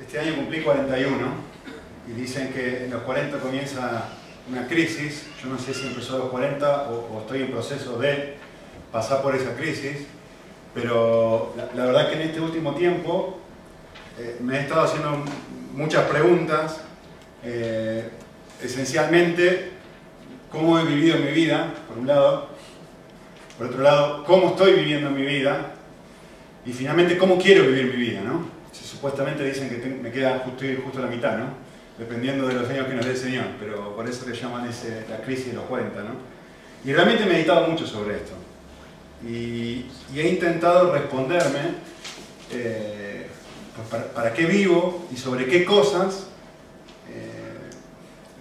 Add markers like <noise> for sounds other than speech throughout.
Este año cumplí 41 y dicen que en los 40 comienza una crisis. Yo no sé si empezó a los 40 o, estoy en proceso de pasar por esa crisis, pero la, verdad que en este último tiempo eh, me he estado haciendo muchas preguntas, eh, esencialmente cómo he vivido mi vida, por un lado, por otro lado, cómo estoy viviendo mi vida y finalmente cómo quiero vivir mi vida, ¿no? Supuestamente dicen que me queda justo, justo la mitad, ¿no? Dependiendo de los años que nos dé el Señor, pero por eso le llaman ese, la crisis de los 40, ¿no? Y realmente he meditado mucho sobre esto. Y, he intentado responderme eh, para, qué vivo y sobre qué cosas eh,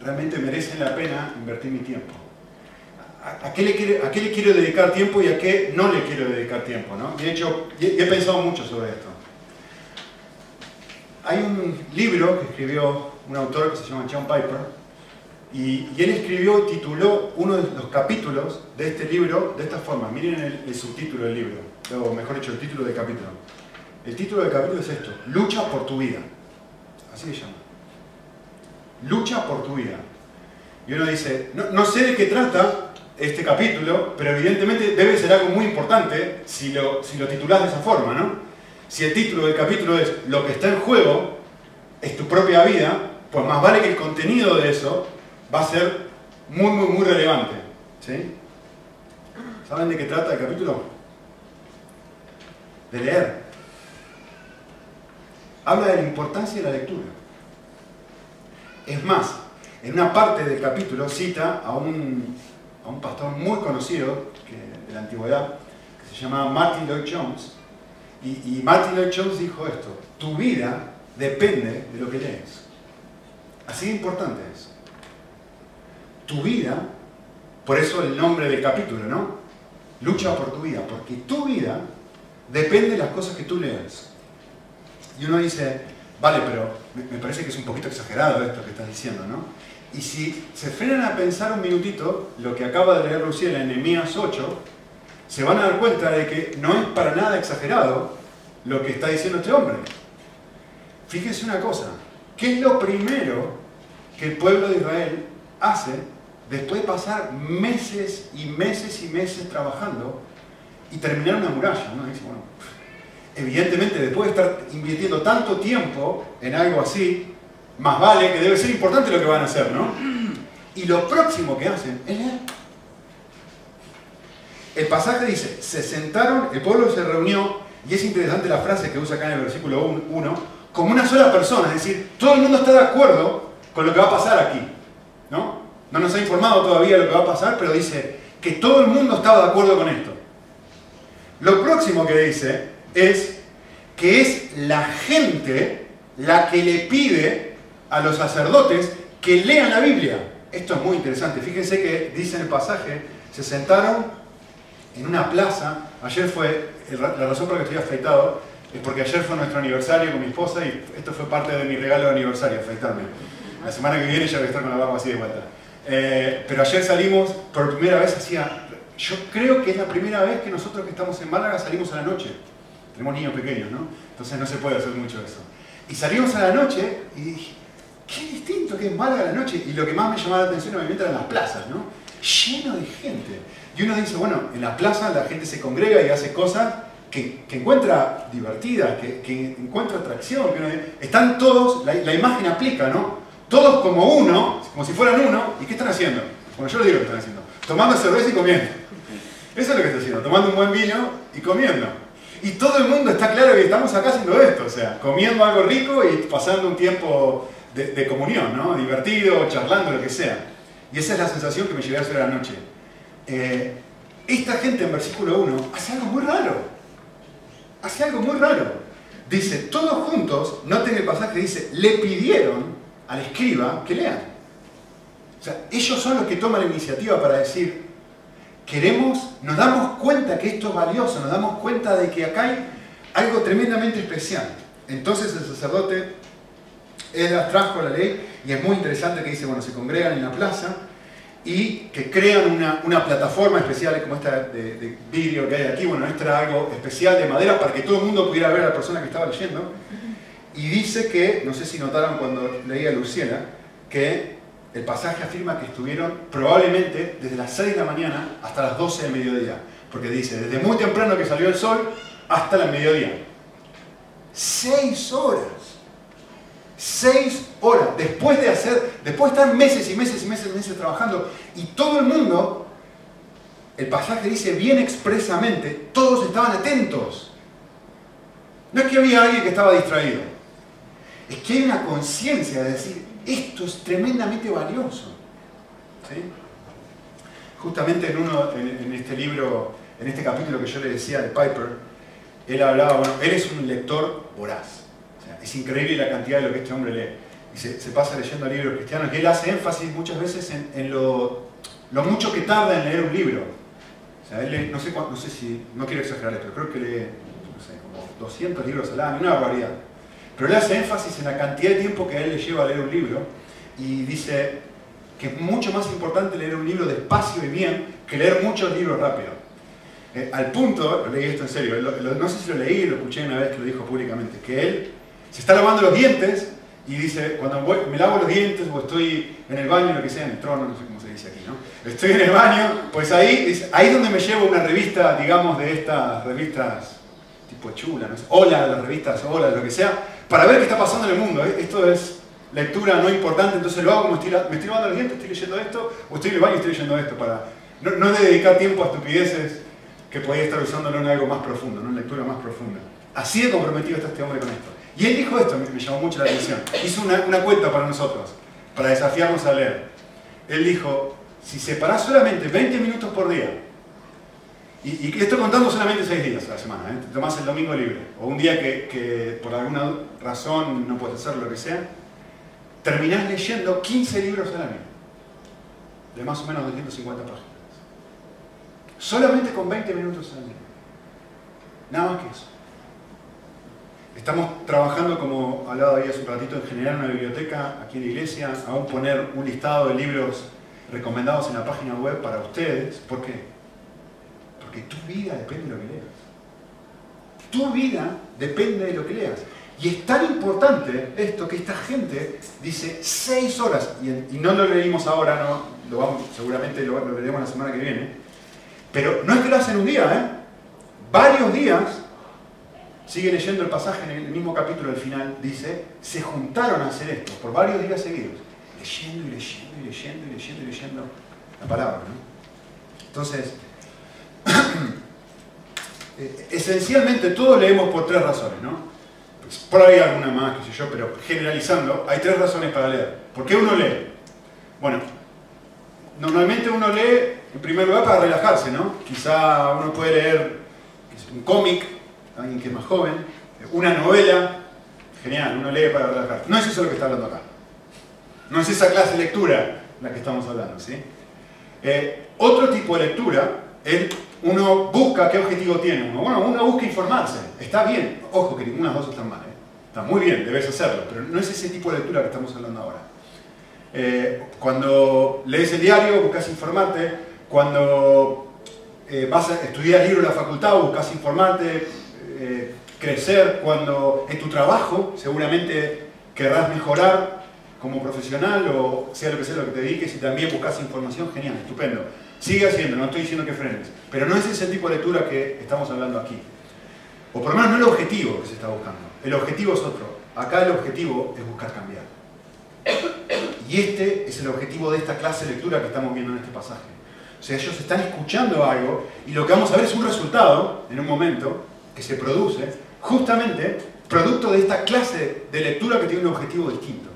realmente merecen la pena invertir mi tiempo. ¿A, qué le quiero, ¿A qué le quiero dedicar tiempo y a qué no le quiero dedicar tiempo? ¿no? De hecho, he pensado mucho sobre esto. Hay un libro que escribió un autor que se llama John Piper, y, él escribió, tituló uno de los capítulos de este libro de esta forma. Miren el, subtítulo del libro, o mejor dicho, el título del capítulo. El título del capítulo es esto, Lucha por tu vida. Así se llama. Lucha por tu vida. Y uno dice, no, no sé de qué trata este capítulo, pero evidentemente debe ser algo muy importante si lo, si lo titulás de esa forma, ¿no? Si el título del capítulo es Lo que está en juego es tu propia vida, pues más vale que el contenido de eso va a ser muy, muy, muy relevante. ¿sí? ¿Saben de qué trata el capítulo? De leer. Habla de la importancia de la lectura. Es más, en una parte del capítulo cita a un, a un pastor muy conocido de la antigüedad, que se llama Martin Lloyd Jones, y, Martin Lloyd Jones dijo esto, tu vida depende de lo que lees. Así de importante es. Tu vida, por eso el nombre del capítulo, ¿no? Lucha por tu vida, porque tu vida depende de las cosas que tú lees. Y uno dice, vale, pero me parece que es un poquito exagerado esto que estás diciendo, ¿no? Y si se frenan a pensar un minutito, lo que acaba de leer Luciela en Nehemías 8, se van a dar cuenta de que no es para nada exagerado lo que está diciendo este hombre. Fíjense una cosa, ¿qué es lo primero que el pueblo de Israel hace después de pasar meses y meses y meses trabajando y terminar una muralla? evidentemente después de estar invirtiendo tanto tiempo en algo así, más vale que debe ser importante lo que van a hacer, ¿no? Y lo próximo que hacen es leer. El pasaje dice, se sentaron, el pueblo se reunió, y es interesante la frase que usa acá en el versículo 1, como una sola persona, es decir, todo el mundo está de acuerdo con lo que va a pasar aquí. ¿no? no nos ha informado todavía lo que va a pasar, pero dice que todo el mundo estaba de acuerdo con esto. Lo próximo que dice es que es la gente la que le pide a los sacerdotes que lean la Biblia. Esto es muy interesante. Fíjense que dice en el pasaje, se sentaron en una plaza. Ayer fue, la razón por la que estoy afeitado es porque ayer fue nuestro aniversario con mi esposa y esto fue parte de mi regalo de aniversario, afeitarme. La semana que viene ya voy a estar con la barba así de vuelta. Eh, pero ayer salimos, por primera vez hacía, yo creo que es la primera vez que nosotros que estamos en Málaga salimos a la noche. Tenemos niños pequeños, ¿no? Entonces no se puede hacer mucho eso. Y salimos a la noche y dije, qué distinto que es Málaga a la noche. Y lo que más me llamaba la atención obviamente eran las plazas, ¿no? Lleno de gente. Y uno dice, bueno, en la plaza la gente se congrega y hace cosas que, encuentra divertidas, que, encuentra atracción. están todos, la, imagen aplica, ¿no? Todos como uno, como si fueran uno, ¿y qué están haciendo? Bueno, yo les digo que están haciendo. Tomando cerveza y comiendo. Eso es lo que está haciendo, tomando un buen vino y comiendo. Y todo el mundo está claro que estamos acá haciendo esto, o sea, comiendo algo rico y pasando un tiempo de, comunión, ¿no? Divertido, charlando, lo que sea. Y esa es la sensación que me llevé a hacer anoche. Eh, esta gente en versículo 1 hace algo muy raro. Hace algo muy raro. Dice, todos juntos, noten el pasaje, dice, le pidieron al escriba que lean. O sea, ellos son los que toman la iniciativa para decir, queremos, nos damos cuenta que esto es valioso, nos damos cuenta de que acá hay algo tremendamente especial. Entonces el sacerdote él trajo la ley y es muy interesante que dice, bueno, se congregan en la plaza y que crean una, plataforma especial como esta de, de, vídeo que hay aquí, bueno, esta era algo especial de madera para que todo el mundo pudiera ver a la persona que estaba leyendo. Y dice que, no sé si notaron cuando leía Luciana, que el pasaje afirma que estuvieron probablemente desde las 6 de la mañana hasta las 12 del mediodía. Porque dice, desde muy temprano que salió el sol hasta el mediodía. Seis horas. Seis horas. Después de hacer, después de estar meses y meses y meses y meses trabajando. Y todo el mundo, el pasaje dice bien expresamente, todos estaban atentos. No es que había alguien que estaba distraído. Es que hay una conciencia de decir, esto es tremendamente valioso. Justamente en, uno, en, este libro, en este capítulo que yo le decía de Piper, él hablaba, bueno, él es un lector voraz. Es increíble la cantidad de lo que este hombre lee. Y se, pasa leyendo libros cristianos y él hace énfasis muchas veces en, lo, mucho que tarda en leer un libro. O sea, él no sé, no sé si, no quiero exagerar pero creo que lee, no sé, como 200 libros al año, una barbaridad. Pero él hace énfasis en la cantidad de tiempo que a él le lleva a leer un libro y dice que es mucho más importante leer un libro despacio y bien que leer muchos libros rápido. Eh, al punto, lo leí esto en serio, no sé si lo leí, lo escuché una vez que lo dijo públicamente, que él se está lavando los dientes y dice, cuando me lavo los dientes o estoy en el baño, lo que sea, en el trono, no sé cómo se dice aquí, ¿no? Estoy en el baño, pues ahí, ahí es donde me llevo una revista, digamos, de estas revistas tipo chula, hola, las revistas, hola, lo que sea, para ver qué está pasando en el mundo. ¿eh? Esto es lectura no importante, entonces lo hago como estoy, me estoy lavando los dientes, estoy leyendo esto, o estoy en el baño y estoy leyendo esto, para no, no de dedicar tiempo a estupideces que podía estar usándolo en algo más profundo, ¿no? en lectura más profunda. Así de comprometido está este hombre con esto. Y él dijo esto, me, llamó mucho la atención. Hizo una, cuenta para nosotros, para desafiarnos a leer. Él dijo, si separás solamente 20 minutos por día y, y estoy contando solamente seis días a la semana, ¿eh? te tomás el domingo libre, o un día que, por alguna razón no puedes hacer lo que sea, terminás leyendo 15 libros al año, de más o menos 250 páginas. Solamente con 20 minutos al día. Nada más que eso. Estamos trabajando, como hablaba ahí hace un ratito, en generar una biblioteca aquí en la iglesia, aún poner un listado de libros recomendados en la página web para ustedes. ¿Por qué? Porque tu vida depende de lo que leas. Tu vida depende de lo que leas. Y es tan importante esto que esta gente dice seis horas, y, no lo leímos ahora, no, lo vamos, seguramente lo, lo, la semana que viene, pero no es que lo hacen un día, ¿eh? varios días, sigue leyendo el pasaje en el mismo capítulo al final, dice, se juntaron a hacer esto por varios días seguidos, leyendo y leyendo y leyendo y leyendo y leyendo la palabra. ¿no? Entonces, <clears throat> Eh, esencialmente todos leemos por tres razones, ¿no? Pues, por ahí alguna más, qué sé yo, pero generalizando, hay tres razones para leer. ¿Por qué uno lee? Bueno, normalmente uno lee, en primer lugar, para relajarse, ¿no? Quizá uno puede leer un cómic, alguien que es más joven, una novela, genial, uno lee para relajarse. No es eso lo que está hablando acá. No es esa clase de lectura la que estamos hablando, ¿sí? Eh, otro tipo de lectura es uno busca qué objetivo tiene uno. Bueno, uno busca informarse. Está bien. Ojo, que ninguna de las dos están mal. ¿eh? Está muy bien, debes hacerlo. Pero no es ese tipo de lectura que estamos hablando ahora. Eh, cuando lees el diario, buscas informarte. Cuando eh, vas a estudiar libro en la facultad, buscas informarte, crecer. Cuando en tu trabajo, seguramente querrás mejorar como profesional o sea lo que sea lo que te dediques y también buscas información, genial, estupendo. Sigue haciendo, no estoy diciendo que frenes. Pero no es ese tipo de lectura que estamos hablando aquí. O por lo menos no el objetivo que se está buscando. El objetivo es otro. Acá el objetivo es buscar cambiar. Y este es el objetivo de esta clase de lectura que estamos viendo en este pasaje. O sea, ellos están escuchando algo y lo que vamos a ver es un resultado, en un momento, que se produce, justamente producto de esta clase de lectura que tiene un objetivo distinto.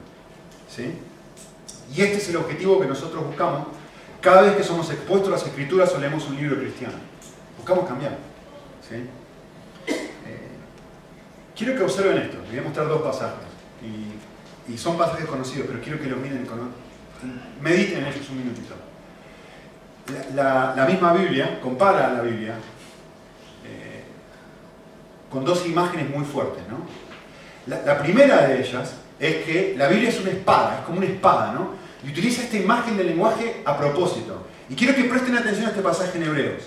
¿Sí? Y este es el objetivo que nosotros buscamos cada vez que somos expuestos a las escrituras o leemos un libro cristiano. Buscamos cambiar. Eh, quiero que observen esto. Les voy a mostrar dos pasajes. Y, son pasajes conocidos, pero quiero que los miren, mediten en ellos un minutito. La, misma Biblia compara a la Biblia con dos imágenes muy fuertes. ¿no? la primera de ellas es que la Biblia es una espada, es como una espada, ¿no? Y utiliza esta imagen del lenguaje a propósito. Y quiero que presten atención a este pasaje en Hebreos.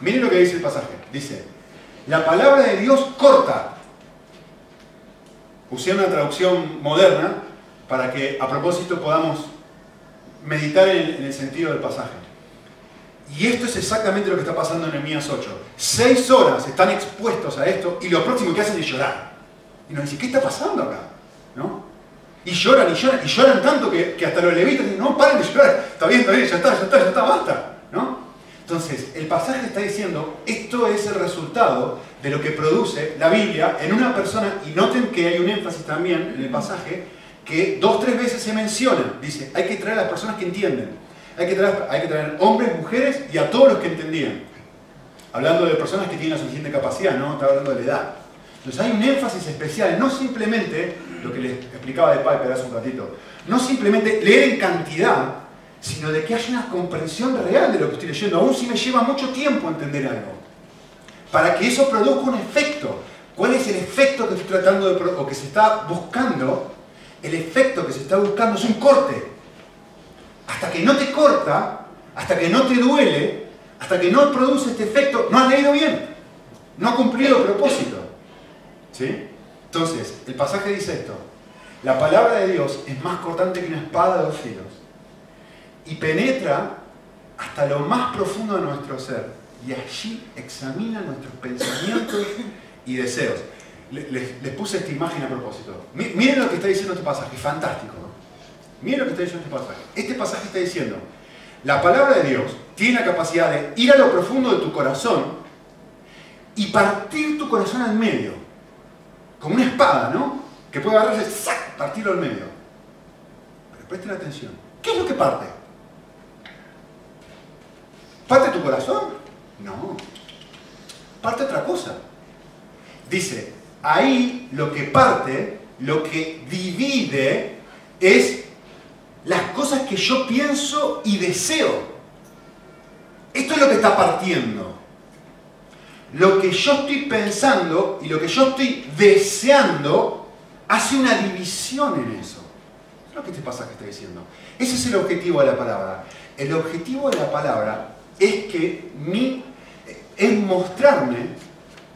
Miren lo que dice el pasaje. Dice, la palabra de Dios corta. usé una traducción moderna para que a propósito podamos meditar en, el sentido del pasaje. Y esto es exactamente lo que está pasando en Nehemías 8. Seis horas están expuestos a esto y lo próximo que hacen es llorar. Y nos dicen, ¿qué está pasando acá? ¿No? Y lloran y lloran y lloran tanto que, hasta los levitas dicen, no, paren de llorar, está bien, está bien, ya está, ya está, ya está, basta. ¿No? Entonces, el pasaje está diciendo, esto es el resultado de lo que produce la Biblia en una persona, y noten que hay un énfasis también en el pasaje, que dos, tres veces se menciona, dice, hay que traer a las personas que entienden, hay que traer, hay que traer hombres, mujeres y a todos los que entendían. Hablando de personas que tienen la suficiente capacidad, no está hablando de la edad. Entonces hay un énfasis especial, no simplemente, lo que les explicaba de Piper hace un ratito, no simplemente leer en cantidad, sino de que haya una comprensión real de lo que estoy leyendo, aún si me lleva mucho tiempo entender algo. Para que eso produzca un efecto. ¿Cuál es el efecto que estoy tratando de o que se está buscando? El efecto que se está buscando es un corte. Hasta que no te corta, hasta que no te duele, hasta que no produce este efecto, no has leído bien. No ha cumplido el propósito. ¿Sí? Entonces, el pasaje dice esto. La palabra de Dios es más cortante que una espada de dos filos y penetra hasta lo más profundo de nuestro ser y allí examina nuestros pensamientos y deseos. Les, puse esta imagen a propósito. Miren lo que está diciendo este pasaje, fantástico. Miren lo que está diciendo este pasaje. Este pasaje está diciendo, la palabra de Dios tiene la capacidad de ir a lo profundo de tu corazón y partir tu corazón al medio. Como una espada, ¿no? Que puede agarrarse, ¡sac! partirlo al medio. Pero presten atención. ¿Qué es lo que parte? ¿Parte tu corazón? No. Parte otra cosa. Dice, ahí lo que parte, lo que divide, es las cosas que yo pienso y deseo. Esto es lo que está partiendo. Lo que yo estoy pensando y lo que yo estoy deseando hace una división en eso. Es lo que este pasaje está diciendo. Ese es el objetivo de la palabra. El objetivo de la palabra es que mi, es mostrarme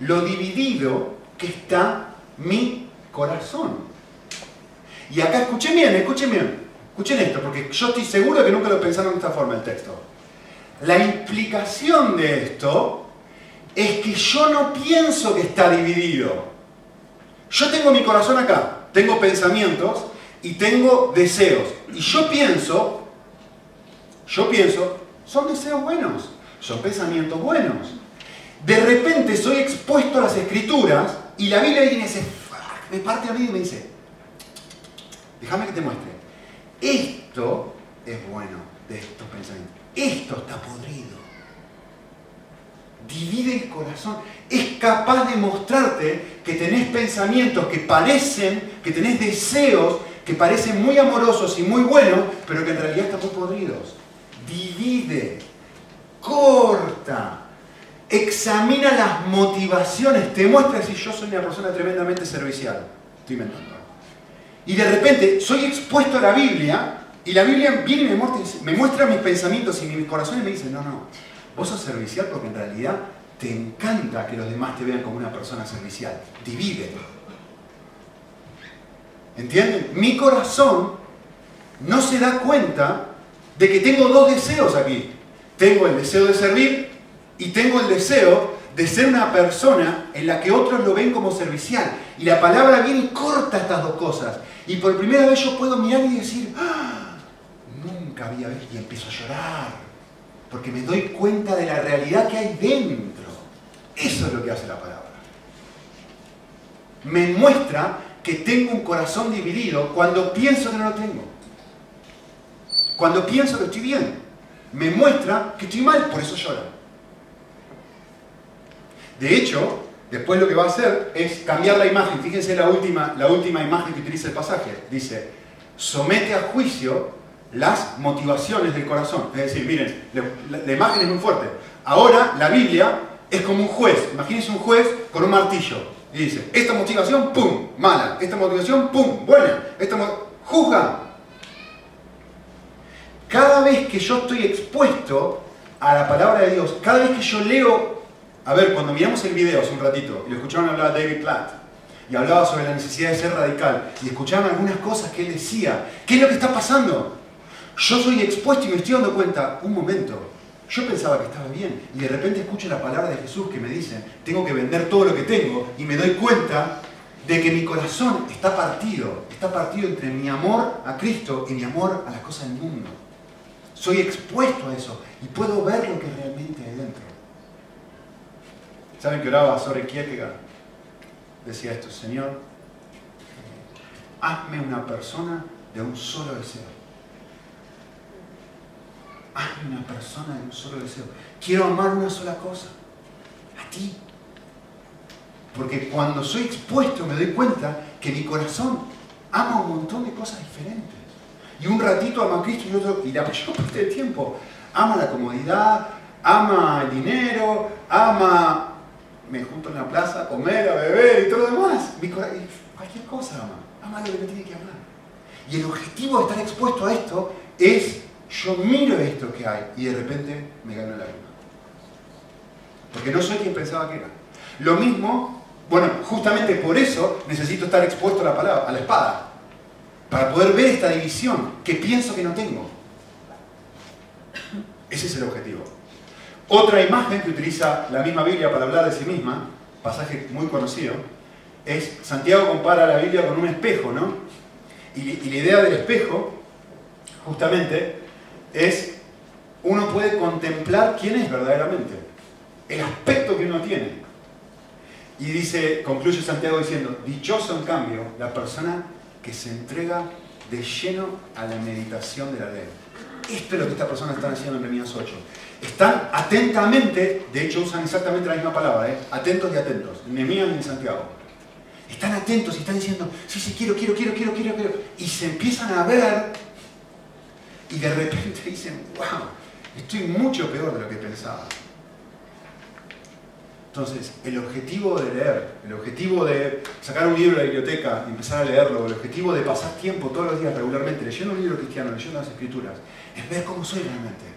lo dividido que está mi corazón. Y acá escuchen bien, escuchen bien, escuchen esto, porque yo estoy seguro que nunca lo pensaron de esta forma el texto. La implicación de esto es que yo no pienso que está dividido. Yo tengo mi corazón acá, tengo pensamientos y tengo deseos. Y yo pienso, yo pienso son deseos buenos, son pensamientos buenos. De repente soy expuesto a las escrituras y la Biblia viene y dice, me parte a mí y me dice, déjame que te muestre. Esto es bueno de estos pensamientos. Esto está podrido. Divide el corazón. Es capaz de mostrarte que tenés pensamientos que parecen, que tenés deseos que parecen muy amorosos y muy buenos, pero que en realidad están muy podridos divide, corta, examina las motivaciones, te muestra si yo soy una persona tremendamente servicial. Estoy inventando. Y de repente soy expuesto a la Biblia y la Biblia viene y me muestra, me muestra mis pensamientos y mi corazón y me dice, no, no, vos sos servicial porque en realidad te encanta que los demás te vean como una persona servicial. Divide. ¿Entienden? Mi corazón no se da cuenta de que tengo dos deseos aquí. Tengo el deseo de servir y tengo el deseo de ser una persona en la que otros lo ven como servicial. Y la palabra viene y corta estas dos cosas. Y por primera vez yo puedo mirar y decir, ¡Ah! nunca había visto, y empiezo a llorar. Porque me doy cuenta de la realidad que hay dentro. Eso es lo que hace la palabra. Me muestra que tengo un corazón dividido cuando pienso que no lo tengo. Cuando pienso que estoy bien, me muestra que estoy mal, por eso llora. De hecho, después lo que va a hacer es cambiar la imagen. Fíjense la última, la última imagen que utiliza el pasaje. Dice, somete a juicio las motivaciones del corazón. Es decir, miren, la, imagen es muy fuerte. Ahora la Biblia es como un juez. Imagínense un juez con un martillo. Y dice, esta motivación, pum, mala. Esta motivación, pum, buena. Esta juzga. Cada vez que yo estoy expuesto a la palabra de Dios, cada vez que yo leo, a ver, cuando miramos el video hace un ratito, y lo escucharon hablar de David Platt, y hablaba sobre la necesidad de ser radical y escuchaban algunas cosas que él decía. ¿Qué es lo que está pasando? Yo soy expuesto y me estoy dando cuenta, un momento, yo pensaba que estaba bien y de repente escucho la palabra de Jesús que me dice, tengo que vender todo lo que tengo y me doy cuenta de que mi corazón está partido, está partido entre mi amor a Cristo y mi amor a las cosas del mundo. Soy expuesto a eso y puedo ver lo que realmente hay dentro. ¿Saben que oraba sobre Kierkegaard? Decía esto, Señor, hazme una persona de un solo deseo. Hazme una persona de un solo deseo. Quiero amar una sola cosa, a ti. Porque cuando soy expuesto me doy cuenta que mi corazón ama un montón de cosas diferentes. Y un ratito ama a Cristo y otro, y la mayor parte del tiempo ama la comodidad, ama el dinero, ama me junto en la plaza a comer, a beber y todo lo demás. Cualquier cosa ama, ama lo que me tiene que amar. Y el objetivo de estar expuesto a esto es, yo miro esto que hay y de repente me gano la vida. Porque no soy quien pensaba que era. Lo mismo bueno, justamente por eso necesito estar expuesto a la palabra, a la espada, para poder ver esta división que pienso que no tengo. Ese es el objetivo. Otra imagen que utiliza la misma Biblia para hablar de sí misma, pasaje muy conocido, es Santiago compara la Biblia con un espejo, ¿no? Y, la idea del espejo, justamente, es uno puede contemplar quién es verdaderamente, el aspecto que uno tiene. Y dice, concluye Santiago diciendo, dichoso en cambio la persona que se entrega de lleno a la meditación de la ley. Esto es lo que estas personas están haciendo en Nehemías 8. Están atentamente, de hecho usan exactamente la misma palabra, ¿eh? atentos y atentos, en Nehemías en Santiago. Están atentos y están diciendo, sí, sí, quiero, quiero, quiero, quiero, quiero, quiero. Y se empiezan a ver y de repente <laughs> dicen, wow, estoy mucho peor de lo que pensaba. Entonces, el objetivo de leer, el objetivo de sacar un libro de la biblioteca y empezar a leerlo, el objetivo de pasar tiempo todos los días regularmente leyendo un libro cristiano, leyendo las escrituras, es ver cómo soy realmente.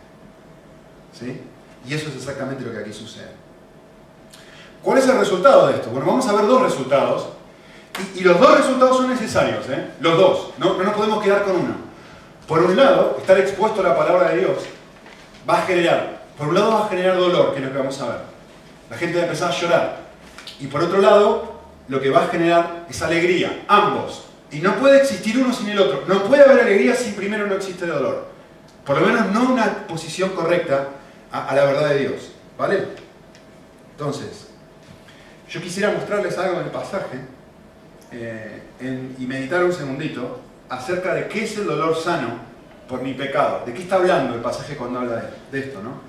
Y eso es exactamente lo que aquí sucede. ¿Cuál es el resultado de esto? Bueno, vamos a ver dos resultados. Y, los dos resultados son necesarios, ¿eh? Los dos. No, no nos podemos quedar con uno. Por un lado, estar expuesto a la palabra de Dios va a generar, por un lado va a generar dolor, que es lo que vamos a ver la gente va a empezar a llorar. Y por otro lado, lo que va a generar es alegría, ambos. Y no puede existir uno sin el otro. No puede haber alegría si primero no existe dolor. Por lo menos no una posición correcta a, la verdad de Dios. ¿Vale? Entonces, yo quisiera mostrarles algo en el pasaje eh, y meditar un segundito acerca de qué es el dolor sano por mi pecado. ¿De qué está hablando el pasaje cuando habla de, de esto? ¿no?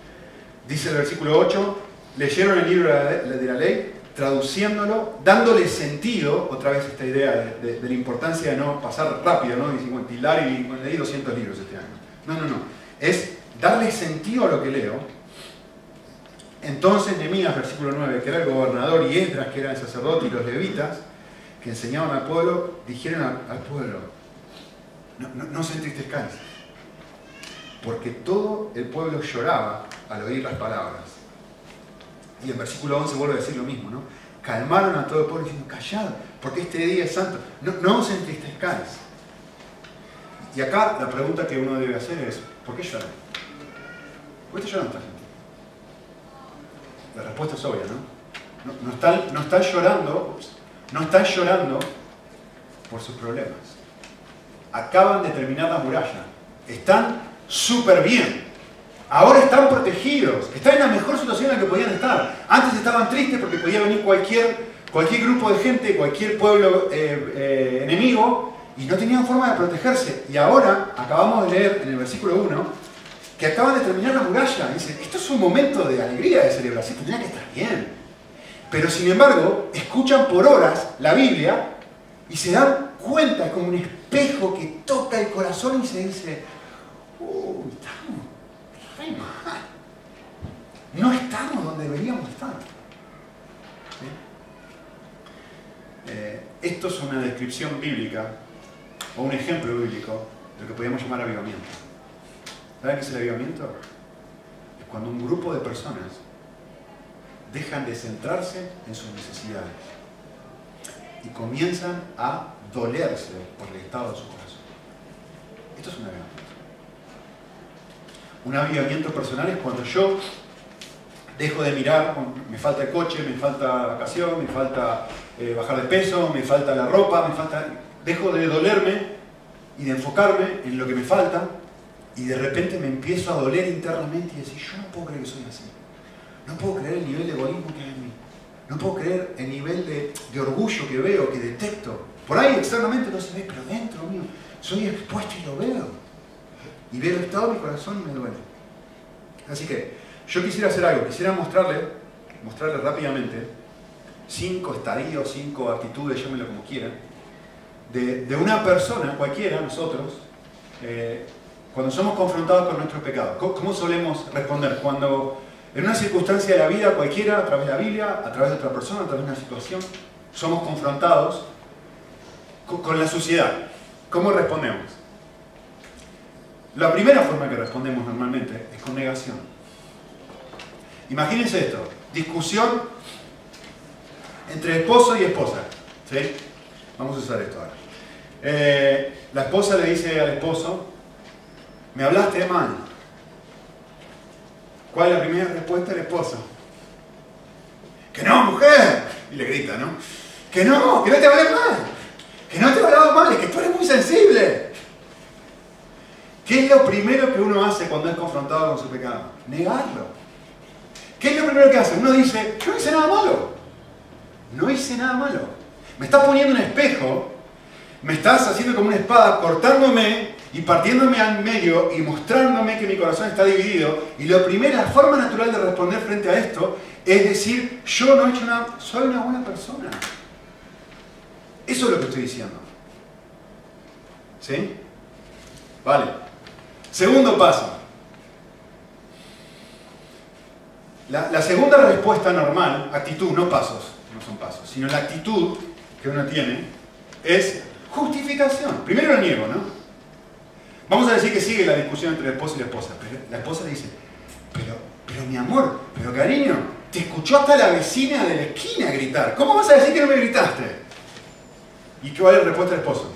Dice el versículo 8, leyeron el libro de la ley, traduciéndolo, dándole sentido, otra vez esta idea de, la importancia de no pasar rápido, ¿no? Y hilar y leí 200 libros este año. No, no, no. Es darle sentido a lo que leo. Entonces Nehemías, versículo 9, que era el gobernador, y Esdras, que era el sacerdote, y los levitas, que enseñaban al pueblo, dijeron al, pueblo, no, no, se entristezcáis, porque todo el pueblo lloraba al oír las palabras y en versículo 11 vuelve a decir lo mismo, ¿no? Calmaron a todo el pueblo diciendo, callad, porque este día es santo. No, no os entristezcáis. Y acá la pregunta que uno debe hacer es, ¿por qué lloran? ¿Por está llorando esta gente? La respuesta es obvia, ¿no? No, están, no llorando, no están llorando por sus problemas. Acaban de terminar la muralla. Están súper bien. Ahora están protegidos, están en la mejor situación en la que podían estar. Antes estaban tristes porque podía venir cualquier, cualquier grupo de gente, cualquier pueblo eh, eh, enemigo y no tenían forma de protegerse. Y ahora acabamos de leer en el versículo 1 que acaban de terminar la muralla. Dice, esto es un momento de alegría, de celebración, tendría que estar bien. Pero sin embargo, escuchan por horas la Biblia y se dan cuenta, como un espejo que toca el corazón y se dice, uh, estamos no estamos donde deberíamos estar. Eh, esto es una descripción bíblica o un ejemplo bíblico de lo que podríamos llamar avivamiento. ¿Saben qué es el avivamiento? Es cuando un grupo de personas dejan de centrarse en sus necesidades y comienzan a dolerse por el estado de su corazón. Esto es un avivamiento. Un avivamiento personal es cuando yo dejo de mirar, me falta el coche, me falta la vacación, me falta eh, bajar de peso, me falta la ropa, me falta... Dejo de dolerme y de enfocarme en lo que me falta y de repente me empiezo a doler internamente y decir, yo no puedo creer que soy así. No puedo creer el nivel de egoísmo que hay en mí. No puedo creer el nivel de, de orgullo que veo, que detecto. Por ahí externamente no se ve, pero dentro mío soy expuesto y lo veo. Y veo el estado de mi corazón y me duele. Así que yo quisiera hacer algo, quisiera mostrarle, mostrarle rápidamente cinco estadios, cinco actitudes, llámenlo como quieran, de, de una persona, cualquiera, nosotros, eh, cuando somos confrontados con nuestros pecados. ¿Cómo, solemos responder? Cuando en una circunstancia de la vida cualquiera, a través de la Biblia, a través de otra persona, a través de una situación, somos confrontados con, la suciedad. ¿Cómo respondemos? La primera forma que respondemos normalmente es con negación. Imagínense esto, discusión entre esposo y esposa. ¿sí? Vamos a usar esto ahora. Eh, la esposa le dice al esposo, me hablaste mal. ¿Cuál es la primera respuesta del esposo? Que no, mujer. Y le grita, ¿no? Que no, que no te hablé mal. Que no te he hablado mal, es que tú eres muy sensible. ¿Qué es lo primero que uno hace cuando es confrontado con su pecado? Negarlo. ¿Qué es lo primero que hace? Uno dice, yo no hice nada malo. No hice nada malo. Me estás poniendo un espejo, me estás haciendo como una espada, cortándome y partiéndome al medio y mostrándome que mi corazón está dividido. Y la forma natural de responder frente a esto es decir, yo no he hecho nada, soy una buena persona. Eso es lo que estoy diciendo. ¿Sí? Vale. Segundo paso. La, segunda respuesta normal, actitud, no pasos, no son pasos, sino la actitud que uno tiene es justificación. Primero lo niego, ¿no? Vamos a decir que sigue la discusión entre el esposo y la esposa, pero la esposa le dice, pero, pero mi amor, pero cariño, te escuchó hasta la vecina de la esquina gritar. ¿Cómo vas a decir que no me gritaste? ¿Y qué vale la respuesta del esposo?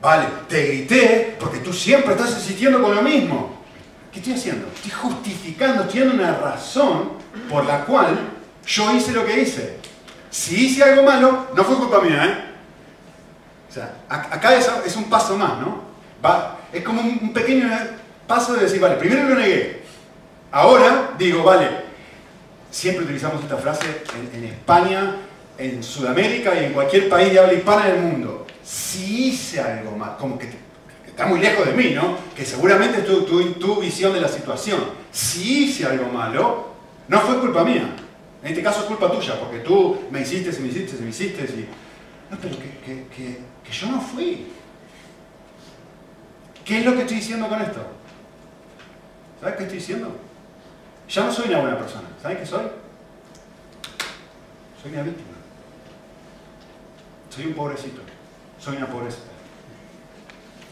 Vale, te grité porque tú siempre estás insistiendo con lo mismo. ¿Qué estoy haciendo? Estoy justificando, estoy dando una razón por la cual yo hice lo que hice. Si hice algo malo, no fue culpa mía, ¿eh? O sea, acá es, un paso más, ¿no? Va, es como un pequeño paso de decir, vale, primero lo negué. Ahora digo, vale, siempre utilizamos esta frase en, en España, en Sudamérica y en cualquier país de habla hispana del mundo. Si hice algo mal, como que está muy lejos de mí, ¿no? Que seguramente es tu, tu, visión de la situación. Si hice algo malo, no fue culpa mía. En este caso es culpa tuya, porque tú me hiciste, me hiciste, me hiciste. Y... No, pero que, que, que, yo no fui. ¿Qué es lo que estoy diciendo con esto? ¿Sabes qué estoy diciendo? Ya no soy una buena persona. ¿Sabes qué soy? Soy una víctima. Soy un pobrecito. Soy una pobreza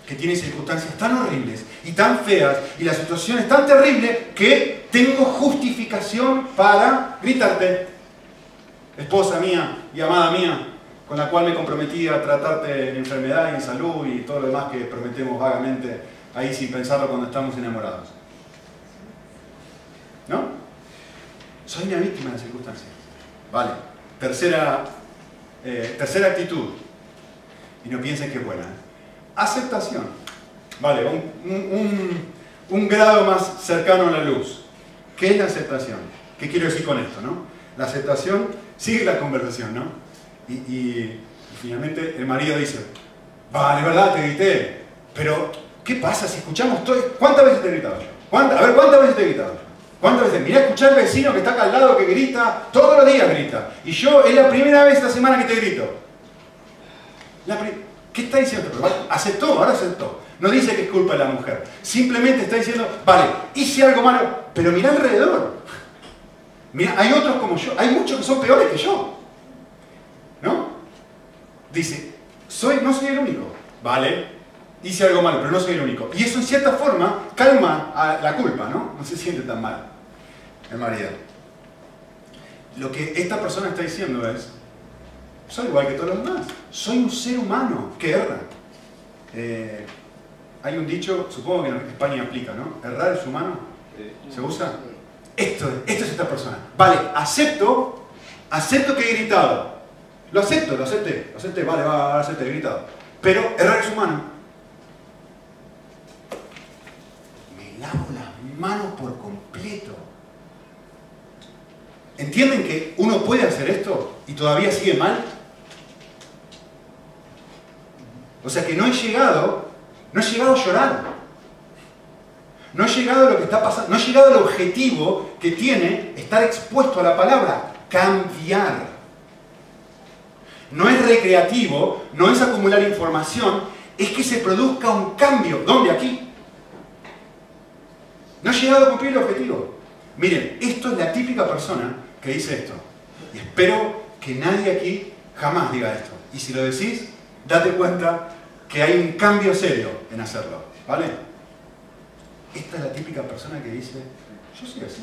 que tiene circunstancias tan horribles y tan feas y la situación es tan terrible que tengo justificación para gritarte, esposa mía y amada mía, con la cual me comprometí a tratarte en enfermedad y en salud y todo lo demás que prometemos vagamente ahí sin pensarlo cuando estamos enamorados. ¿No? Soy una víctima de circunstancias. Vale. Tercera, eh, tercera actitud. Y no piensen que es buena. ¿eh? Aceptación. Vale, un, grado más cercano a la luz. ¿Qué es la aceptación? ¿Qué quiero decir con esto? No? La aceptación sigue la conversación, ¿no? Y, finalmente el marido dice, vale, verdad, te grité, pero ¿qué pasa si escuchamos todo? ¿Cuántas veces te he gritado yo? A ver, ¿cuántas veces te he gritado? ¿Cuántas veces? Mirá, escuchar al vecino que está acá al lado que grita, todos los días grita. Y yo es la primera vez esta semana que te grito. ¿Qué está diciendo? aceptó, ahora aceptó. No dice que es culpa de la mujer. Simplemente está diciendo, vale, hice algo malo, pero mira alrededor. Mira, hay otros como yo, hay muchos que son peores que yo. Dice, soy, no soy el único. Vale, hice algo malo, pero no soy el único. Y eso en cierta forma calma a la culpa, ¿no? No se siente tan mal el marido. Lo que esta persona está diciendo es, soy igual que todos los demás. Soy un ser humano que erra. Eh, hay un dicho, supongo que en España aplica, ¿no? Errar es humano. ¿Se usa? Esto, esto es esta persona. Vale, acepto, acepto que he gritado. Lo acepto, lo acepté, lo acepté, vale, va, acepté, he gritado. Pero errar es humano. Me lavo las manos por completo. ¿Entienden que uno puede hacer esto y todavía sigue mal? O sea que no he llegado, no he llegado a llorar. No he llegado a lo que está pasando, no he llegado al objetivo que tiene estar expuesto a la palabra, cambiar. No es recreativo, no es acumular información, es que se produzca un cambio. ¿Dónde? Aquí. No he llegado a cumplir el objetivo. Miren, esto es la típica persona que dice esto. Y espero que nadie aquí jamás diga esto. Y si lo decís, date cuenta que hay un cambio serio en hacerlo. ¿Vale? Esta es la típica persona que dice, yo soy así.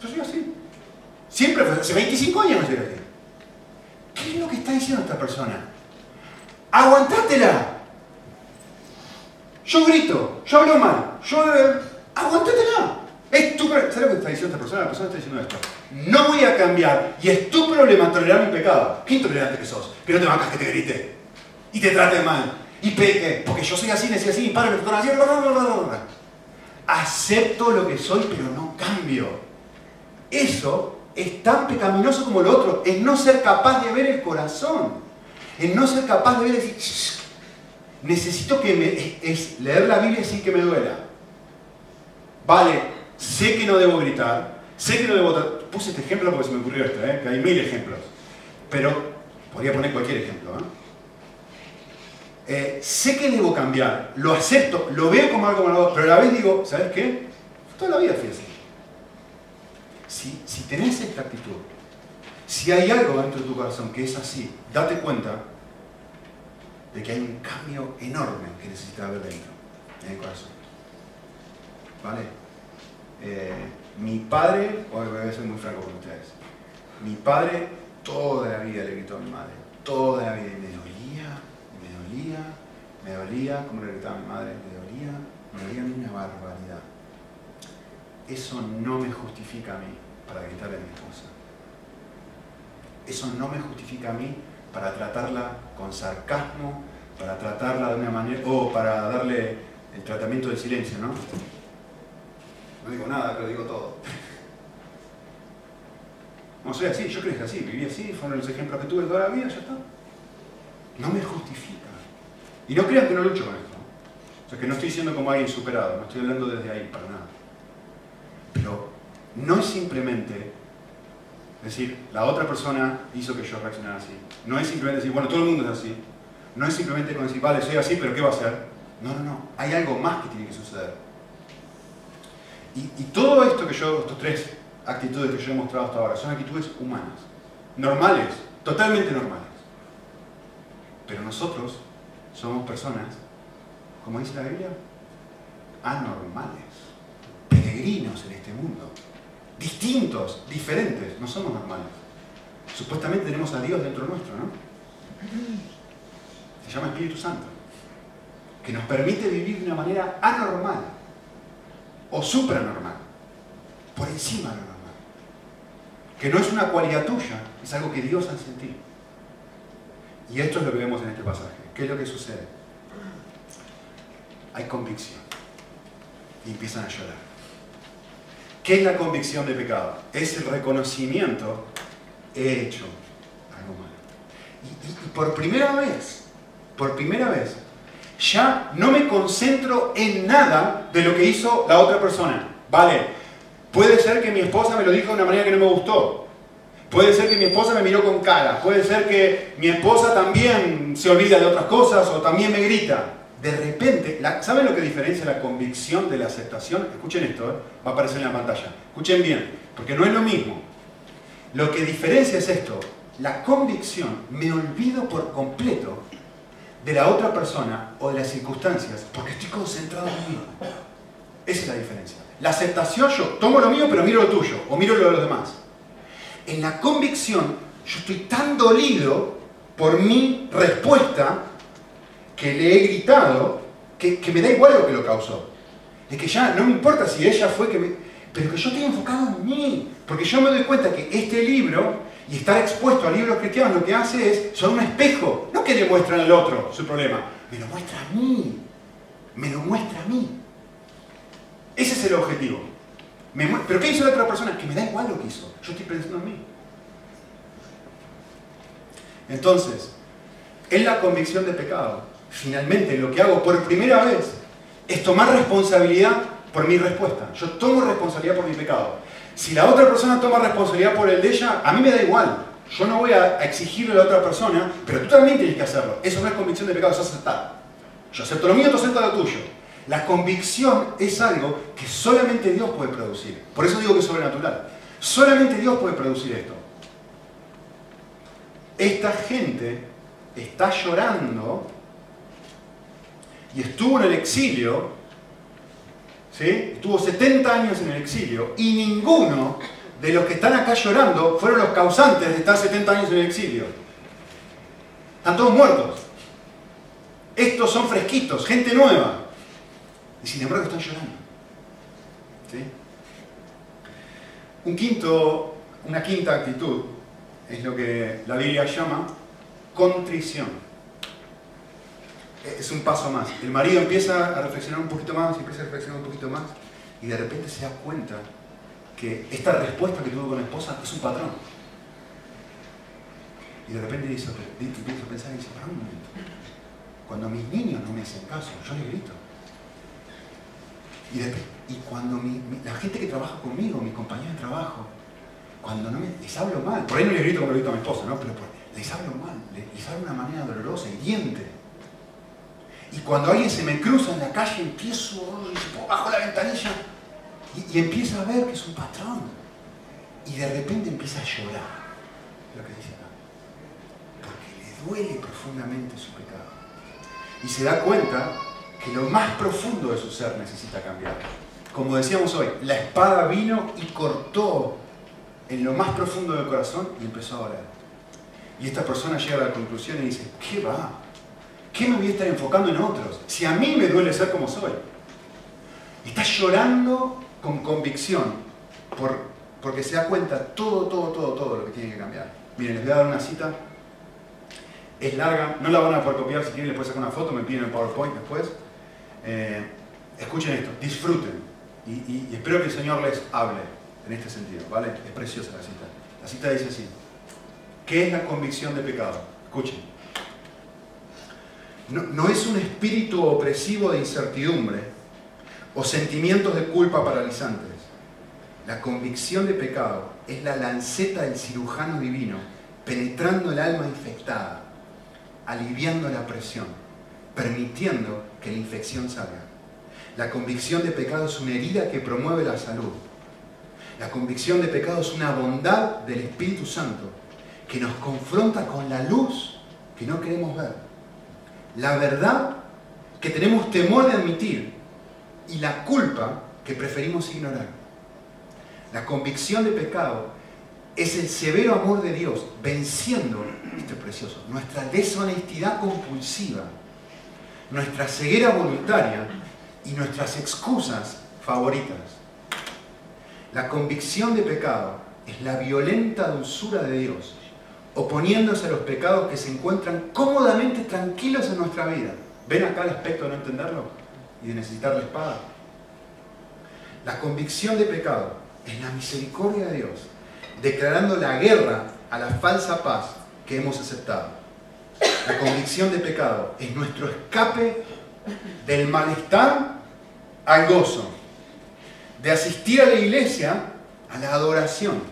Yo soy así. Siempre fue, hace 25 años no así. ¿Qué es lo que está diciendo esta persona? ¡Aguantátela! Yo grito, yo hablo mal, yo... ¡Aguantátela! Es tu ¿Sabes lo que está diciendo esta persona? La persona está diciendo esto. No voy a cambiar y es tu problema tolerar mi pecado. ¿Qué intolerante que sos? Que no te bancas que te grite y te trate mal y peque, porque yo soy así, nací así, padre, me así, Acepto lo que soy, pero no cambio. Eso es tan pecaminoso como lo otro, es no ser capaz de ver el corazón, es no ser capaz de ver decir, necesito que me, es leer la Biblia sin que me duela. Vale, sé que no debo gritar, sé que no debo... Puse este ejemplo porque se me ocurrió esto, ¿eh? que hay mil ejemplos, pero podría poner cualquier ejemplo. ¿eh? Eh, sé que debo cambiar, lo acepto, lo veo como algo malo, pero a la vez digo, ¿sabes qué? Toda la vida fui así. Si, si tenés esta actitud, si hay algo dentro de tu corazón que es así, date cuenta de que hay un cambio enorme que necesitas ver dentro, en el corazón. ¿Vale? Eh, mi padre, hoy voy a ser muy franco con ustedes, mi padre toda la vida le gritó a mi madre, toda la vida, y me dolía, me dolía, me dolía, como le gritaba a mi madre, me dolía, me dolía una barbaridad. Eso no me justifica a mí para gritarle a mi esposa. Eso no me justifica a mí para tratarla con sarcasmo, para tratarla de una manera, o para darle el tratamiento de silencio, ¿no? No digo nada, pero digo todo. <laughs> No soy así, yo que así, viví así, fueron los ejemplos que tuve toda la vida, ya está. No me justifica. Y no crean que no lucho con esto. O sea, que no estoy siendo como alguien superado, no estoy hablando desde ahí, para nada. Pero no es simplemente decir, la otra persona hizo que yo reaccionara así. No es simplemente decir, bueno, todo el mundo es así. No es simplemente decir, vale, soy así, pero ¿qué va a hacer? No, no, no. Hay algo más que tiene que suceder. Y, y todo esto que yo, estos tres actitudes que yo he mostrado hasta ahora, son actitudes humanas. Normales, totalmente normales. Pero nosotros somos personas, como dice la Biblia, anormales, peregrinos en este mundo, distintos, diferentes, no somos normales. Supuestamente tenemos a Dios dentro nuestro, ¿no? Se llama Espíritu Santo, que nos permite vivir de una manera anormal o supranormal, por encima de lo normal. Que no es una cualidad tuya, es algo que Dios hace en ti. Y esto es lo que vemos en este pasaje. ¿Qué es lo que sucede? Hay convicción. Y empiezan a llorar. ¿Qué es la convicción de pecado? Es el reconocimiento, he hecho algo malo. Y, y, por primera vez, por primera vez, ya no me concentro en nada de lo que hizo la otra persona. Vale, puede ser que mi esposa me lo dijo de una manera que no me gustó. Puede ser que mi esposa me miró con cara, puede ser que mi esposa también se olvida de otras cosas o también me grita. De repente, ¿saben lo que diferencia la convicción de la aceptación? Escuchen esto, ¿eh? va a aparecer en la pantalla. Escuchen bien, porque no es lo mismo. Lo que diferencia es esto, la convicción, me olvido por completo de la otra persona o de las circunstancias, porque estoy concentrado en mí. Esa es la diferencia. La aceptación, yo tomo lo mío, pero miro lo tuyo, o miro lo de los demás. En la convicción, yo estoy tan dolido por mi respuesta que le he gritado que, me da igual lo que lo causó. De que ya no me importa si ella fue que me... Pero que yo estoy enfocado en mí. Porque yo me doy cuenta que este libro y estar expuesto a libros cristianos lo que hace es, son un espejo. No que le muestran al otro su problema. Me lo muestra a mí. Me lo muestra a mí. Ese es el objetivo. Pero ¿qué hizo la otra persona? Que me da igual lo que hizo. Yo estoy pensando en mí. Entonces, en la convicción de pecado, finalmente lo que hago por primera vez es tomar responsabilidad por mi respuesta. Yo tomo responsabilidad por mi pecado. Si la otra persona toma responsabilidad por el de ella, a mí me da igual. Yo no voy a exigirle a la otra persona, pero tú también tienes que hacerlo. Eso no es convicción de pecado, eso es aceptar. Yo acepto lo mío, tú aceptas lo tuyo. La convicción es algo que solamente Dios puede producir. Por eso digo que es sobrenatural. Solamente Dios puede producir esto. Esta gente está llorando y estuvo en el exilio, ¿sí? estuvo 70 años en el exilio y ninguno de los que están acá llorando fueron los causantes de estar 70 años en el exilio. Están todos muertos. Estos son fresquitos, gente nueva. Y sin embargo están llorando. ¿Sí? Un quinto, una quinta actitud es lo que la Biblia llama contrición. Es un paso más. El marido empieza a reflexionar un poquito más, empieza a reflexionar un poquito más, y de repente se da cuenta que esta respuesta que tuvo con la esposa es un patrón. Y de repente dice, empieza a pensar y dice, para un momento, cuando mis niños no me hacen caso, yo les grito. Y, cuando la gente que trabaja conmigo, mis compañeros de trabajo, cuando no me, les hablo mal, por ahí no les grito como le grito a mi esposa, ¿no? pero les hablo mal, les, hablo de una manera dolorosa, hiriente. Y cuando alguien se me cruza en la calle, empiezo, bajo la ventanilla y, y empiezo a ver que es un patrón. Y de repente empieza a llorar, lo que dice acá. Porque le duele profundamente su pecado. Y se da cuenta que lo más profundo de su ser necesita cambiar. Como decíamos hoy, la espada vino y cortó en lo más profundo del corazón y empezó a orar. Y esta persona llega a la conclusión y dice, ¿qué va? ¿Qué me voy a estar enfocando en otros? Si a mí me duele ser como soy. Está llorando con convicción por, porque se da cuenta todo, todo, todo, todo lo que tiene que cambiar. Miren, les voy a dar una cita. Es larga, no la van a poder copiar, si quieren les puedo sacar una foto, me piden el PowerPoint después. Eh, escuchen esto, disfruten. y espero que el Señor les hable en este sentido, ¿vale? Es preciosa la cita. La cita dice así, ¿qué es la convicción de pecado? Escuchen. No, es un espíritu opresivo de incertidumbre o sentimientos de culpa paralizantes. La convicción de pecado es la lanceta del cirujano divino penetrando el alma infectada, aliviando la presión, permitiendo que la infección salga. La convicción de pecado es una herida que promueve la salud, la convicción de pecado es una bondad del Espíritu Santo que nos confronta con la luz que no queremos ver. La verdad que tenemos temor de admitir y la culpa que preferimos ignorar. La convicción de pecado es el severo amor de Dios venciendo, esto es precioso, nuestra deshonestidad compulsiva, nuestra ceguera voluntaria y nuestras excusas favoritas. La convicción de pecado es la violenta dulzura de Dios, oponiéndose a los pecados que se encuentran cómodamente tranquilos en nuestra vida. ¿Ven acá el aspecto de no entenderlo y de necesitar la espada? La convicción de pecado es la misericordia de Dios, declarando la guerra a la falsa paz que hemos aceptado. La convicción de pecado es nuestro escape del malestar al gozo, de asistir a la iglesia a la adoración,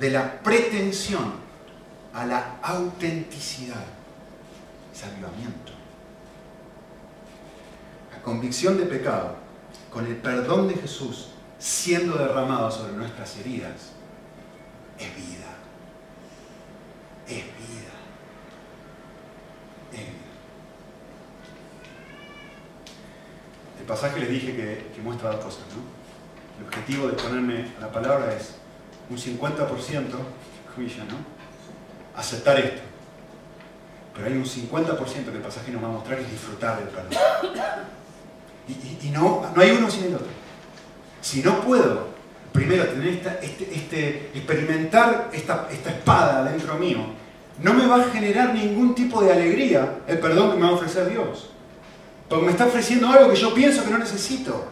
de la pretensión a la autenticidad, salvamiento. La convicción de pecado con el perdón de Jesús siendo derramado sobre nuestras heridas es vida. Es vida. Es vida. El pasaje les dije que, muestra dos cosas, ¿no? el objetivo de ponerme la palabra es un 50%, ¿no? Aceptar esto. Pero hay un 50% que el pasaje nos va a mostrar es disfrutar del perdón. Y, no, no hay uno sin el otro. Si no puedo, primero, tener este, este, experimentar esta, esta espada dentro mío, no me va a generar ningún tipo de alegría el perdón que me va a ofrecer Dios. Porque me está ofreciendo algo que yo pienso que no necesito.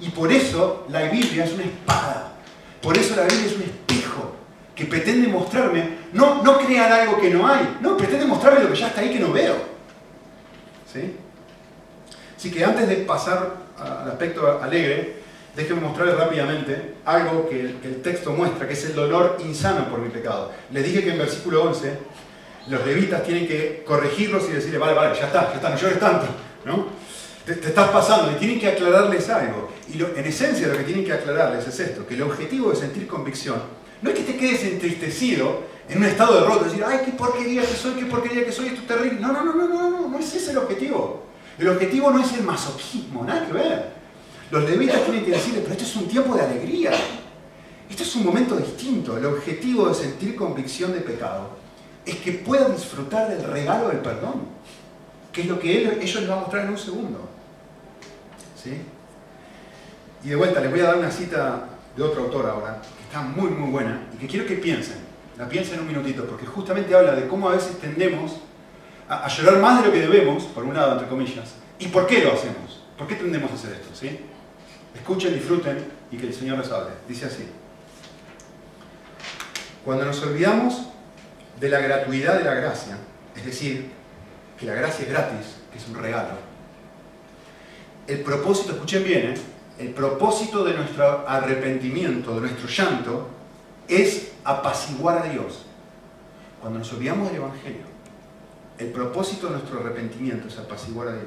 Y por eso la Biblia es una espada. Por eso la Biblia es un espejo que pretende mostrarme, no, no crear algo que no hay, no, pretende mostrarme lo que ya está ahí que no veo. ¿Sí? Así que antes de pasar al aspecto alegre, déjenme mostrarles rápidamente algo que el, texto muestra, que es el dolor insano por mi pecado. Les dije que en versículo 11 los levitas tienen que corregirlos y decirle, vale, vale, ya está, ya está, no llores tanto, ¿no? Te, estás pasando, y tienen que aclararles algo. Y en esencia lo que tienen que aclararles es esto, que el objetivo de sentir convicción no es que te quedes entristecido en un estado de roto, decir, ay, qué porquería que soy, qué porquería que soy, esto es terrible. No, no, no, no, no, no, no es ese el objetivo. El objetivo no es el masoquismo, nada que ver. Los levitas tienen que decirle, pero esto es un tiempo de alegría. Esto es un momento distinto. El objetivo de sentir convicción de pecado es que puedan disfrutar del regalo del perdón, que es lo que ellos les va a mostrar en un segundo. ¿Sí? Y de vuelta, les voy a dar una cita de otro autor ahora, está muy, muy buena, y que quiero que piensen. La piensen un minutito, porque justamente habla de cómo a veces tendemos a, llorar más de lo que debemos, por un lado, entre comillas. ¿Y por qué lo hacemos? ¿Por qué tendemos a hacer esto? ¿sí? Escuchen, disfruten y que el Señor les hable. Dice así. Cuando nos olvidamos de la gratuidad de la gracia, es decir, que la gracia es gratis, que es un regalo, el propósito, escuchen bien, ¿eh? El propósito de nuestro arrepentimiento, de nuestro llanto, es apaciguar a Dios. Cuando nos olvidamos del Evangelio, el propósito de nuestro arrepentimiento es apaciguar a Dios.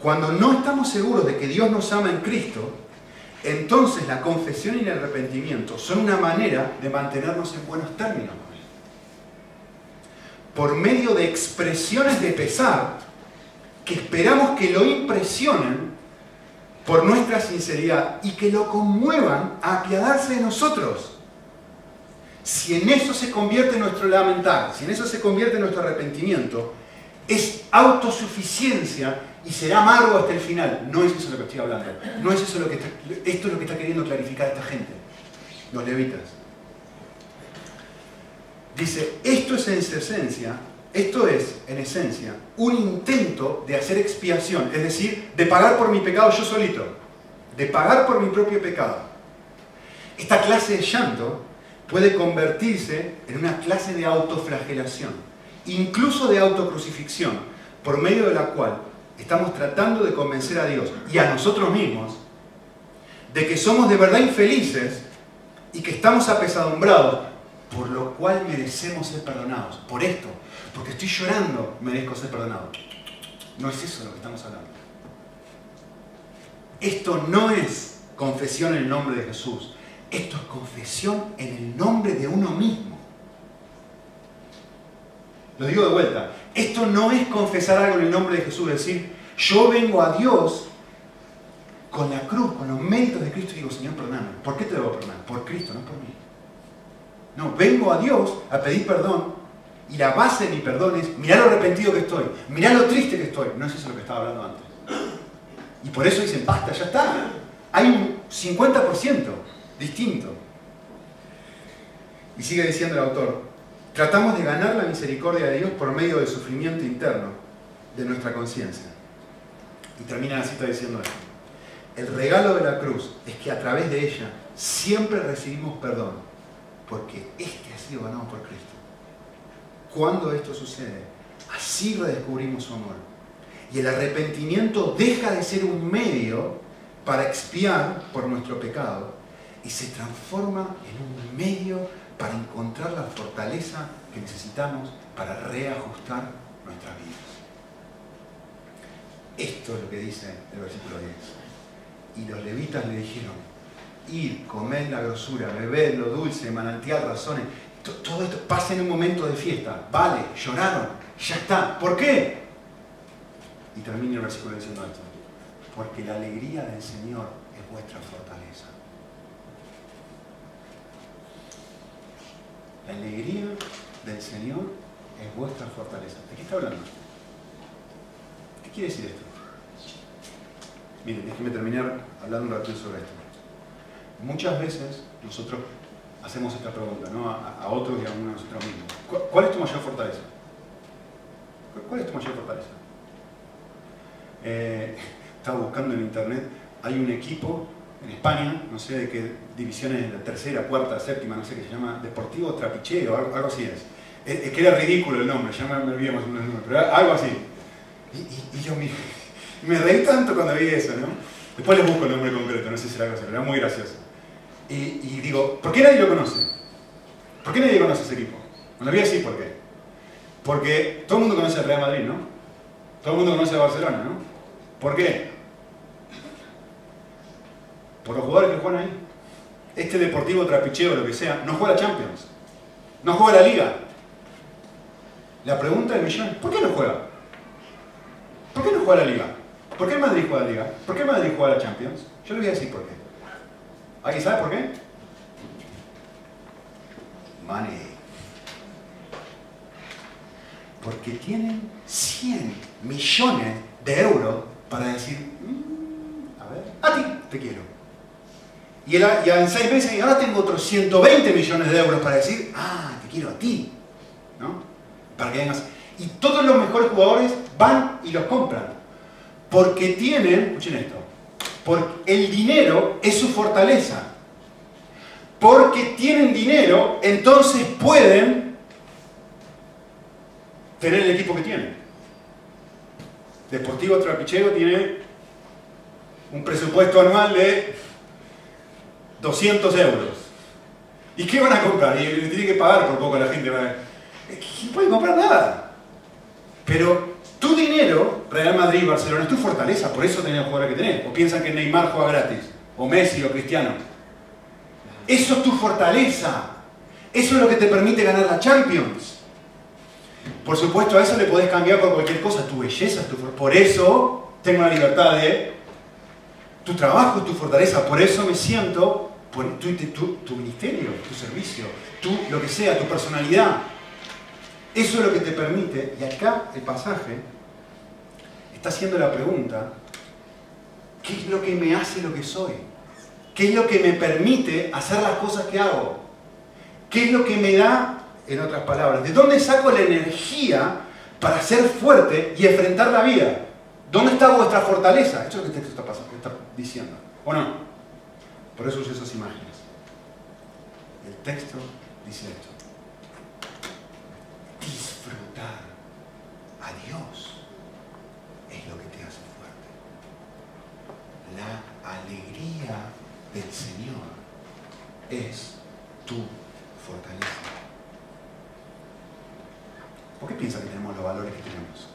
Cuando no estamos seguros de que Dios nos ama en Cristo, entonces la confesión y el arrepentimiento son una manera de mantenernos en buenos términos. Por medio de expresiones de pesar que esperamos que lo impresionen por nuestra sinceridad y que lo conmuevan a apiadarse de nosotros. Si en eso se convierte nuestro lamentar, si en eso se convierte nuestro arrepentimiento, es autosuficiencia y será amargo hasta el final. No es eso lo que estoy hablando. No es eso lo que esto es lo que está queriendo clarificar esta gente, los levitas. Dice, esto es en esencia, esto es en esencia un intento de hacer expiación, es decir, de pagar por mi pecado yo solito, de pagar por mi propio pecado. Esta clase de llanto puede convertirse en una clase de autoflagelación, incluso de autocrucifixión, por medio de la cual estamos tratando de convencer a Dios y a nosotros mismos de que somos de verdad infelices y que estamos apesadumbrados, por lo cual merecemos ser perdonados. Por esto, porque estoy llorando, merezco ser perdonado. No es eso lo que estamos hablando. Esto no es confesión en el nombre de Jesús. Esto es confesión en el nombre de uno mismo. Lo digo de vuelta. Esto no es confesar algo en el nombre de Jesús, es decir, yo vengo a Dios con la cruz, con los méritos de Cristo y digo, Señor, perdóname. ¿Por qué te debo perdonar? Por Cristo, no por mí. No, vengo a Dios a pedir perdón y la base de mi perdón es, mirá lo arrepentido que estoy, mirá lo triste que estoy. No es eso lo que estaba hablando antes. Y por eso dicen, basta, ya está. Hay un 50% distinto. Y sigue diciendo el autor, tratamos de ganar la misericordia de Dios por medio del sufrimiento interno de nuestra conciencia. Y termina la cita diciendo esto. El regalo de la cruz es que a través de ella siempre recibimos perdón, porque este ha sido ganado por Cristo. Cuando esto sucede, así redescubrimos su amor. Y el arrepentimiento deja de ser un medio para expiar por nuestro pecado y se transforma en un medio para encontrar la fortaleza que necesitamos para reajustar nuestras vidas. Esto es lo que dice el versículo 10. Y los levitas le dijeron, ir, comed la grosura, bebed lo dulce, manantial razones. Todo esto pasa en un momento de fiesta. Vale, lloraron, ya está. ¿Por qué? Y termina el versículo diciendo esto. Porque la alegría del Señor es vuestra fortaleza. La alegría del Señor es vuestra fortaleza. ¿De qué está hablando? ¿Qué quiere decir esto? Miren, déjenme terminar hablando un ratito sobre esto. Muchas veces nosotros hacemos esta pregunta ¿no? a, otros y a uno de nosotros mismos. ¿Cuál, es tu mayor fortaleza? ¿Cuál es tu mayor fortaleza? Eh, <laughs> estaba buscando en internet, hay un equipo en España, no sé de qué divisiones, la tercera, cuarta, séptima, no sé qué se llama, Deportivo Trapicheo, algo, algo así es. Es, que era ridículo el nombre, ya me, olvidé más o menos el nombre, pero algo así. Y, yo me, <laughs> me, reí tanto cuando vi eso, ¿no? Después les busco el nombre concreto, no sé si era algo así, pero era muy gracioso. Y, digo, ¿por qué nadie lo conoce? ¿Por qué nadie conoce ese equipo? Bueno, voy a decir por qué. Porque todo el mundo conoce al Real Madrid, ¿no? Todo el mundo conoce a Barcelona, ¿no? ¿Por qué? Por los jugadores que juegan ahí. Este deportivo trapicheo, lo que sea, no juega la Champions. No juega la Liga. La pregunta del millón, ¿por qué no juega? ¿Por qué no juega la Liga? ¿Por qué el Madrid juega la Liga? ¿Por qué el Madrid juega la Champions? Yo le voy a decir por qué. ¿Alguien sabe por qué? Money. Porque tienen 100 millones de euros para decir, mm, a ver, a ti te quiero. Y, en seis meses, y ahora tengo otros 120 millones de euros para decir, ah, te quiero a ti. ¿No? Para que vengas. Y todos los mejores jugadores van y los compran. Porque tienen, escuchen esto, porque el dinero es su fortaleza. Porque tienen dinero, entonces pueden tener el equipo que tienen. Deportivo Trapichero tiene un presupuesto anual de 200 euros. ¿Y qué van a comprar? Y le tienen que pagar por poco a la gente. No pueden comprar nada. Pero tu dinero, Real Madrid, Barcelona, es tu fortaleza. Por eso tenés el jugador que tenés. O piensan que Neymar juega gratis. O Messi o Cristiano. Eso es tu fortaleza. Eso es lo que te permite ganar la Champions. Por supuesto, a eso le podés cambiar por cualquier cosa. Tu belleza es tu fortaleza. Por eso tengo la libertad de... Tu trabajo es tu fortaleza. Por eso me siento tu, ministerio, tu servicio, tú, lo que sea, tu personalidad. Eso es lo que te permite, y acá el pasaje está haciendo la pregunta, ¿qué es lo que me hace lo que soy? ¿Qué es lo que me permite hacer las cosas que hago? ¿Qué es lo que me da, en otras palabras, de dónde saco la energía para ser fuerte y enfrentar la vida? ¿Dónde está vuestra fortaleza? Eso es lo que el texto está, está diciendo. ¿O no? Por eso uso esas imágenes. El texto dice esto. Disfrutar a Dios es lo que te hace fuerte. La alegría del Señor es tu fortaleza. ¿Por qué piensas que tenemos los valores que tenemos?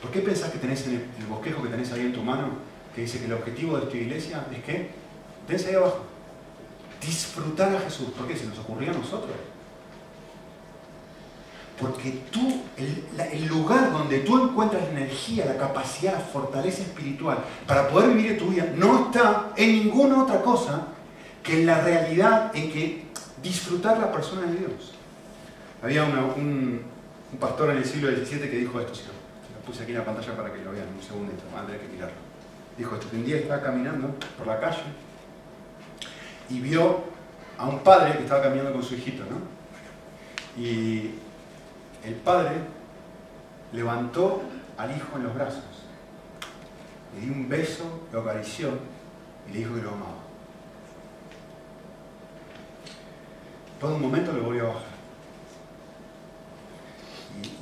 ¿Por qué pensás que tenés el, bosquejo que tenés ahí en tu mano que dice que el objetivo de esta iglesia es que Dense ahí abajo. Disfrutar a Jesús. ¿Por qué? Se nos ocurrió a nosotros. Porque tú, el, lugar donde tú encuentras la energía, la capacidad, la fortaleza espiritual para poder vivir tu vida, no está en ninguna otra cosa que en la realidad en que disfrutar la persona de Dios. Había un, pastor en el siglo XVII que dijo esto, si lo, puse aquí en la pantalla para que lo vean, un segundito, André que mirarlo. Dijo esto, que un día estaba caminando por la calle y vio a un padre que estaba caminando con su hijito, ¿no? Y el padre levantó al hijo en los brazos, le dio un beso, lo acarició y le dijo que lo amaba. Todo un momento le volvió a bajar.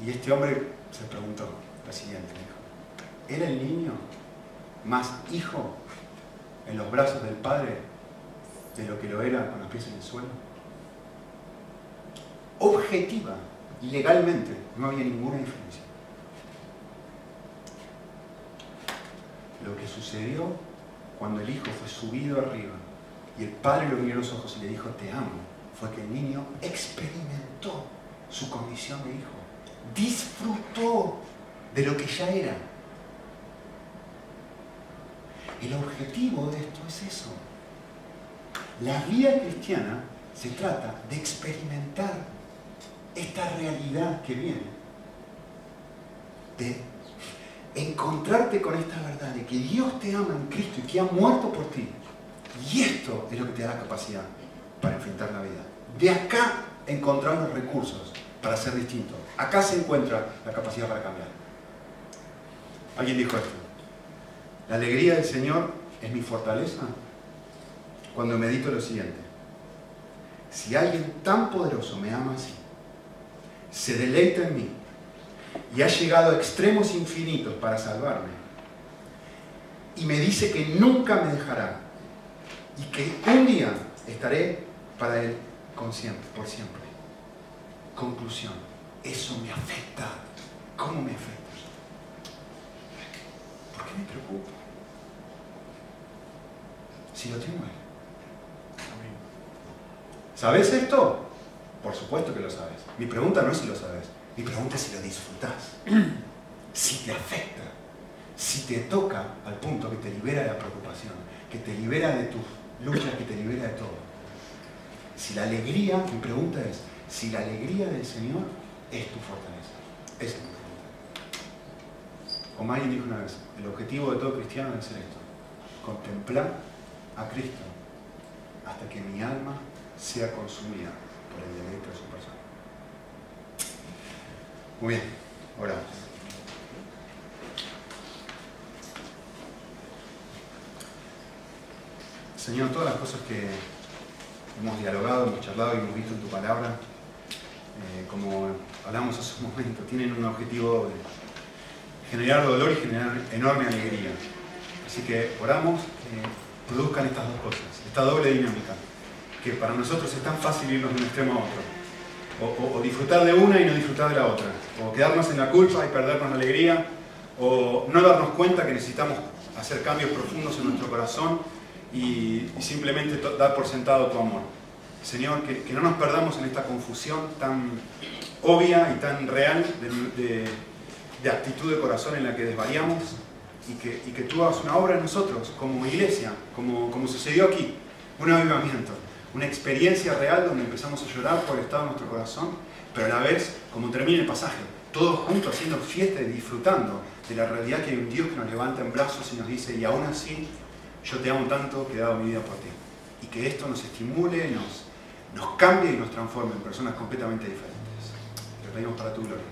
Y, y este hombre se preguntó lo siguiente, dijo, ¿era el niño más hijo en los brazos del padre de lo que lo era con los pies en el suelo? Objetiva, legalmente, no había ninguna diferencia. Lo que sucedió cuando el hijo fue subido arriba y el padre lo miró a los ojos y le dijo te amo, fue que el niño experimentó su condición de hijo, disfrutó de lo que ya era. El objetivo de esto es eso, la vida cristiana se trata de experimentar esta realidad que viene, de encontrarte con esta verdad de que Dios te ama en Cristo y que ha muerto por ti. Y esto es lo que te da la capacidad para enfrentar la vida. De acá encontrar los recursos para ser distinto. Acá se encuentra la capacidad para cambiar. Alguien dijo esto. La alegría del Señor es mi fortaleza cuando medito lo siguiente. Si alguien tan poderoso me ama así, se deleita en mí y ha llegado a extremos infinitos para salvarme, y me dice que nunca me dejará y que un día estaré para Él consciente, por siempre. Conclusión, eso me afecta. ¿Cómo me afecta? ¿Por qué me preocupa? Si lo tengo Él. ¿Sabes esto? Por supuesto que lo sabes. Mi pregunta no es si lo sabes. Mi pregunta es si lo disfrutas. <clears throat> Si te afecta. Si te toca al punto que te libera de la preocupación, que te libera de tus luchas, que te libera de todo. Si la alegría, mi pregunta es, si la alegría del Señor es tu fortaleza. Esa es mi pregunta. Como alguien dijo una vez, el objetivo de todo cristiano es ser esto. Contemplar a Cristo hasta que mi alma sea consumida persona. Muy bien, oramos. Señor, todas las cosas que hemos dialogado, hemos charlado y hemos visto en tu palabra, eh, como hablamos hace un momento, tienen un objetivo de generar dolor y generar enorme alegría. Así que oramos produzcan estas dos cosas, esta doble dinámica, que para nosotros es tan fácil irnos de un extremo a otro, o, disfrutar de una y no disfrutar de la otra, o quedarnos en la culpa y perdernos la alegría, o no darnos cuenta que necesitamos hacer cambios profundos en nuestro corazón y, simplemente dar por sentado tu amor. Señor, que, no nos perdamos en esta confusión tan obvia y tan real de actitud de corazón en la que desvariamos y que, y que tú hagas una obra en nosotros como iglesia, como, como sucedió aquí, un avivamiento, una experiencia real donde empezamos a llorar por el estado de nuestro corazón, pero a la vez, como termina el pasaje, todos juntos haciendo fiesta y disfrutando de la realidad que hay un Dios que nos levanta en brazos y nos dice, y aún así, yo te amo tanto que he dado mi vida por ti. Y que esto nos estimule, nos, nos cambie y nos transforme en personas completamente diferentes. Te pedimos para tu gloria.